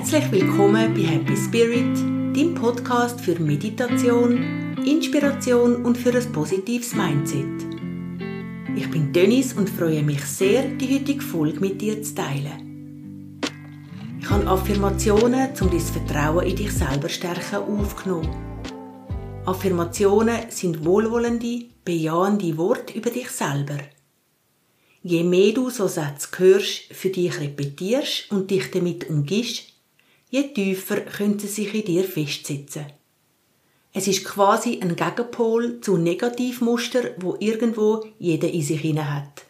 Herzlich willkommen bei Happy Spirit, dem Podcast für Meditation, Inspiration und für ein positives Mindset. Ich bin Dennis und freue mich sehr, die heutige Folge mit dir zu teilen. Ich habe Affirmationen, um dein Vertrauen in dich selber stärken, aufgenommen. Affirmationen sind wohlwollende, bejahende Worte über dich selber. Je mehr du so Sätze hörst, für dich repetierst und dich damit umgibst, je tiefer können sie sich in dir festsetzen. Es ist quasi ein Gegenpol zu Negativmuster, wo irgendwo jeder in sich hinein hat.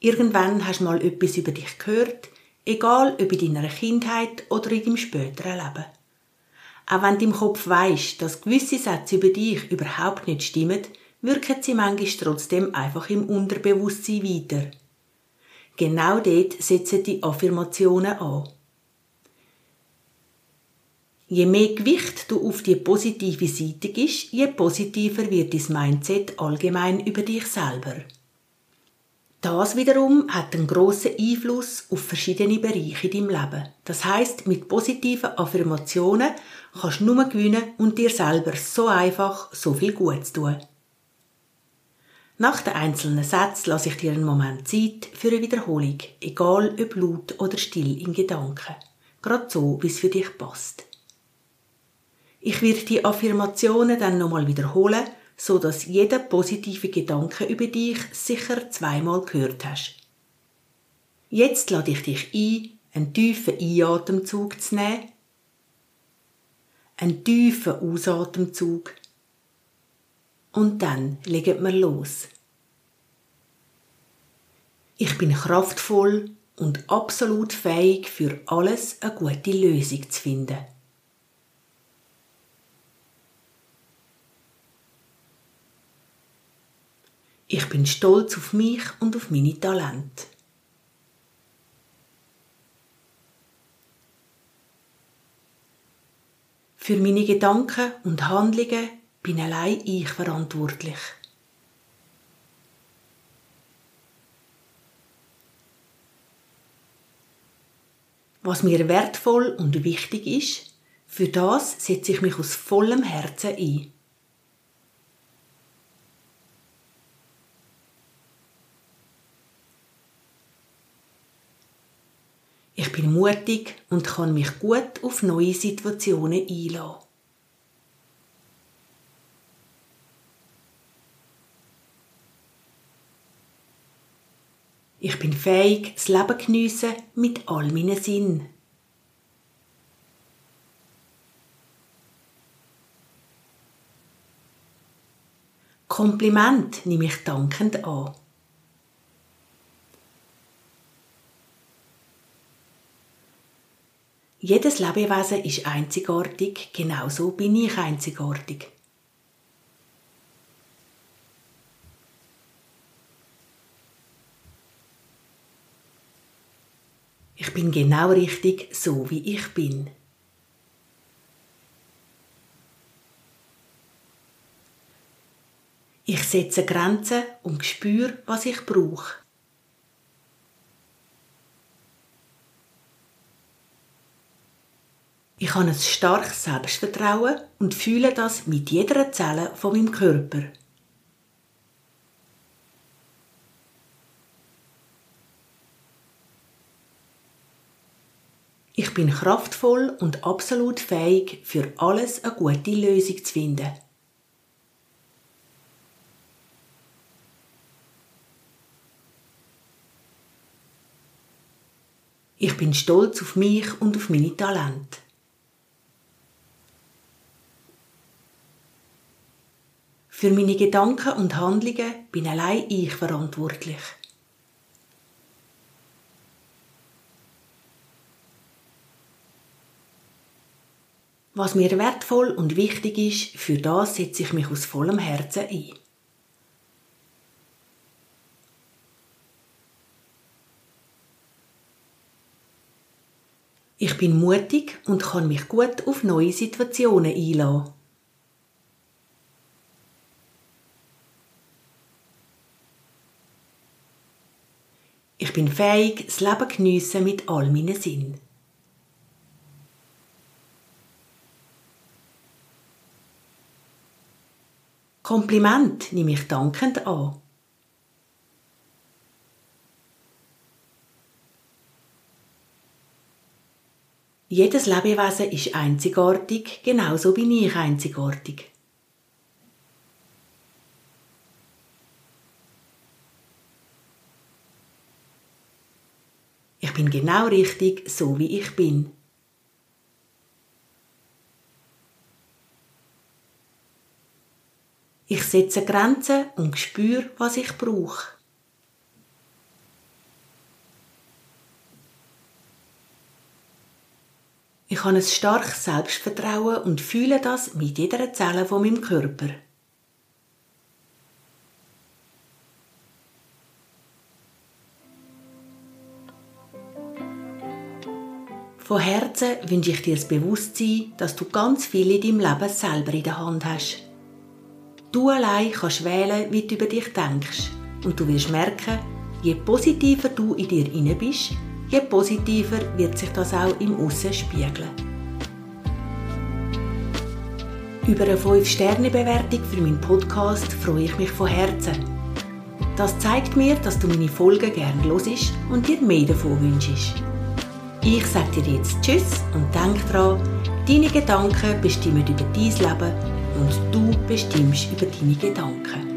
Irgendwann hast du mal etwas über dich gehört, egal ob in deiner Kindheit oder in deinem späteren Leben. Auch wenn du im Kopf weisst, dass gewisse Sätze über dich überhaupt nicht stimmen, wirken sie manchmal trotzdem einfach im Unterbewusstsein weiter. Genau dort setzen die Affirmationen an. Je mehr Gewicht du auf die positive Seite gibst, je positiver wird dein Mindset allgemein über dich selber. Das wiederum hat einen grossen Einfluss auf verschiedene Bereiche in deinem Leben. Das heißt, mit positiven Affirmationen kannst du nur gewinnen und dir selber so einfach so viel Gutes tun. Nach den einzelnen Sätzen lasse ich dir einen Moment Zeit für eine Wiederholung, egal ob laut oder still in Gedanken. Gerade so, wie es für dich passt. Ich werde die Affirmationen dann nochmal wiederholen, so dass jeder positive Gedanke über dich sicher zweimal gehört hast. Jetzt lade ich dich ein, einen tiefen Einatemzug zu nehmen, einen tiefen Ausatemzug und dann legen wir los. Ich bin kraftvoll und absolut fähig, für alles eine gute Lösung zu finden. Ich bin stolz auf mich und auf meine Talente. Für meine Gedanken und Handlungen bin allein ich verantwortlich. Was mir wertvoll und wichtig ist, für das setze ich mich aus vollem Herzen ein. Ich bin mutig und kann mich gut auf neue Situationen einlassen. Ich bin fähig, das Leben geniessen mit all meinen Sinnen. Kompliment nehme ich dankend an. Jedes Lebewesen ist einzigartig, genauso bin ich einzigartig. Ich bin genau richtig, so wie ich bin. Ich setze Grenzen und spüre, was ich brauche. Ich habe ein starkes Selbstvertrauen und fühle das mit jeder Zelle von meinem Körper. Ich bin kraftvoll und absolut fähig, für alles eine gute Lösung zu finden. Ich bin stolz auf mich und auf meine Talente. Für meine Gedanken und Handlungen bin allein ich verantwortlich. Was mir wertvoll und wichtig ist, für das setze ich mich aus vollem Herzen ein. Ich bin mutig und kann mich gut auf neue Situationen einlassen. Ich bin fähig, das Leben geniessen mit all meinen Sinnen. Kompliment nehme ich dankend an. Jedes Lebewesen ist einzigartig, genauso bin ich einzigartig. Ich bin genau richtig, so wie ich bin. Ich setze Grenzen und spüre, was ich brauche. Ich habe ein starkes Selbstvertrauen und fühle das mit jeder Zelle von meinem Körper. Von Herzen wünsche ich dir das Bewusstsein, dass du ganz viel in deinem Leben selber in der Hand hast. Du allein kannst wählen, wie du über dich denkst. Und du wirst merken, je positiver du in dir inne bist, je positiver wird sich das auch im Aussen spiegeln. Über eine 5-Sterne-Bewertung für meinen Podcast freue ich mich von Herzen. Das zeigt mir, dass du meine Folgen gerne hörst und dir mehr davon wünschst. Ich sage dir jetzt Tschüss und denk dran, deine Gedanken bestimmen über dein Leben und du bestimmst über deine Gedanken.